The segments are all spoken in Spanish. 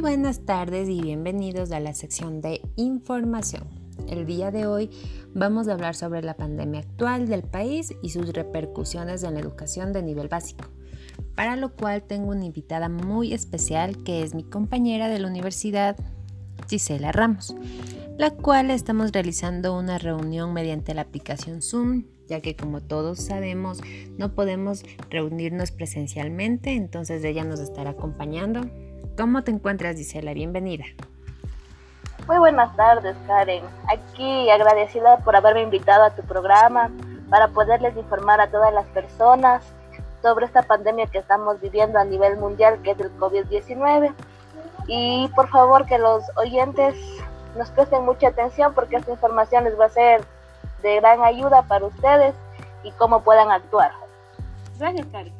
Buenas tardes y bienvenidos a la sección de información. El día de hoy vamos a hablar sobre la pandemia actual del país y sus repercusiones en la educación de nivel básico, para lo cual tengo una invitada muy especial que es mi compañera de la universidad, Gisela Ramos, la cual estamos realizando una reunión mediante la aplicación Zoom, ya que como todos sabemos no podemos reunirnos presencialmente, entonces ella nos estará acompañando. ¿Cómo te encuentras, Gisela? Bienvenida. Muy buenas tardes, Karen. Aquí agradecida por haberme invitado a tu programa para poderles informar a todas las personas sobre esta pandemia que estamos viviendo a nivel mundial, que es el COVID-19. Y por favor que los oyentes nos presten mucha atención porque esta información les va a ser de gran ayuda para ustedes y cómo puedan actuar. Gracias, Karen.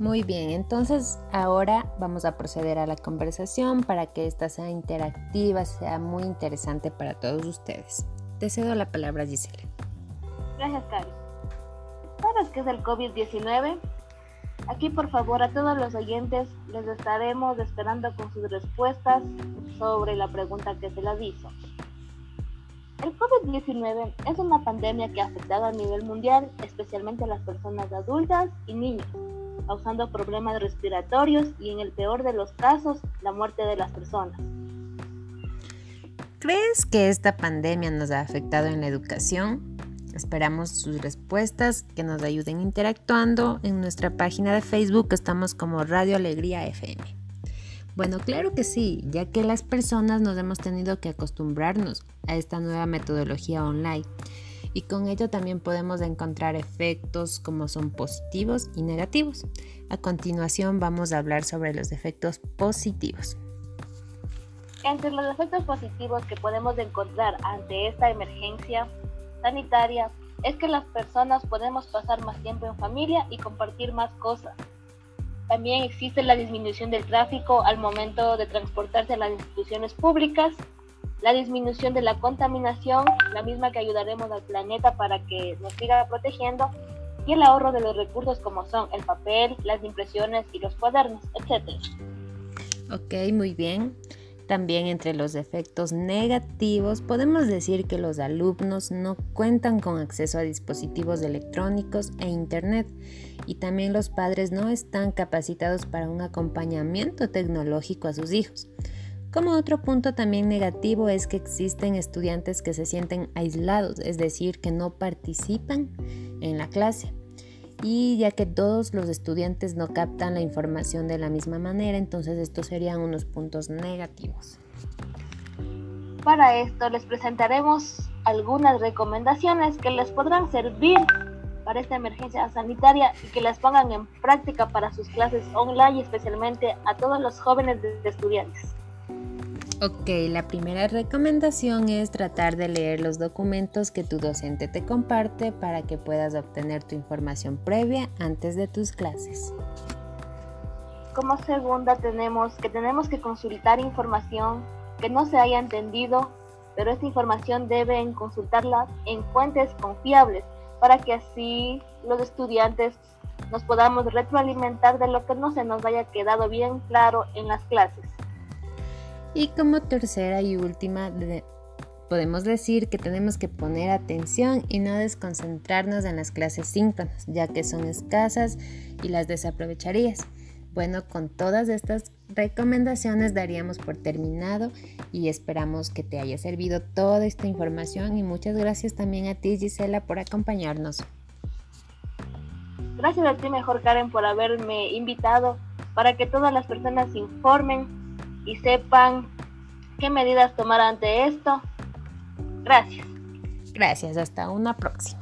Muy bien, entonces ahora vamos a proceder a la conversación para que esta sea interactiva, sea muy interesante para todos ustedes. Te cedo la palabra, Gisela. Gracias, Karen. ¿Sabes qué es el COVID-19? Aquí, por favor, a todos los oyentes les estaremos esperando con sus respuestas sobre la pregunta que se las hizo. El COVID-19 es una pandemia que ha afectado a nivel mundial, especialmente a las personas adultas y niños causando problemas respiratorios y en el peor de los casos, la muerte de las personas. ¿Crees que esta pandemia nos ha afectado en la educación? Esperamos sus respuestas que nos ayuden interactuando. En nuestra página de Facebook estamos como Radio Alegría FM. Bueno, claro que sí, ya que las personas nos hemos tenido que acostumbrarnos a esta nueva metodología online y con ello también podemos encontrar efectos como son positivos y negativos. A continuación vamos a hablar sobre los efectos positivos. Entre los efectos positivos que podemos encontrar ante esta emergencia sanitaria es que las personas podemos pasar más tiempo en familia y compartir más cosas. También existe la disminución del tráfico al momento de transportarse a las instituciones públicas la disminución de la contaminación, la misma que ayudaremos al planeta para que nos siga protegiendo, y el ahorro de los recursos como son el papel, las impresiones y los cuadernos, etc. Ok, muy bien. También entre los efectos negativos podemos decir que los alumnos no cuentan con acceso a dispositivos electrónicos e Internet y también los padres no están capacitados para un acompañamiento tecnológico a sus hijos. Como otro punto también negativo es que existen estudiantes que se sienten aislados, es decir, que no participan en la clase. Y ya que todos los estudiantes no captan la información de la misma manera, entonces estos serían unos puntos negativos. Para esto les presentaremos algunas recomendaciones que les podrán servir para esta emergencia sanitaria y que las pongan en práctica para sus clases online, especialmente a todos los jóvenes estudiantes. Ok, la primera recomendación es tratar de leer los documentos que tu docente te comparte para que puedas obtener tu información previa antes de tus clases. Como segunda tenemos que tenemos que consultar información que no se haya entendido, pero esta información deben consultarla en fuentes confiables para que así los estudiantes nos podamos retroalimentar de lo que no se nos haya quedado bien claro en las clases. Y como tercera y última, podemos decir que tenemos que poner atención y no desconcentrarnos en las clases síncronas, ya que son escasas y las desaprovecharías. Bueno, con todas estas recomendaciones daríamos por terminado y esperamos que te haya servido toda esta información y muchas gracias también a ti Gisela por acompañarnos. Gracias a ti mejor Karen por haberme invitado para que todas las personas se informen y sepan qué medidas tomar ante esto. Gracias. Gracias, hasta una próxima.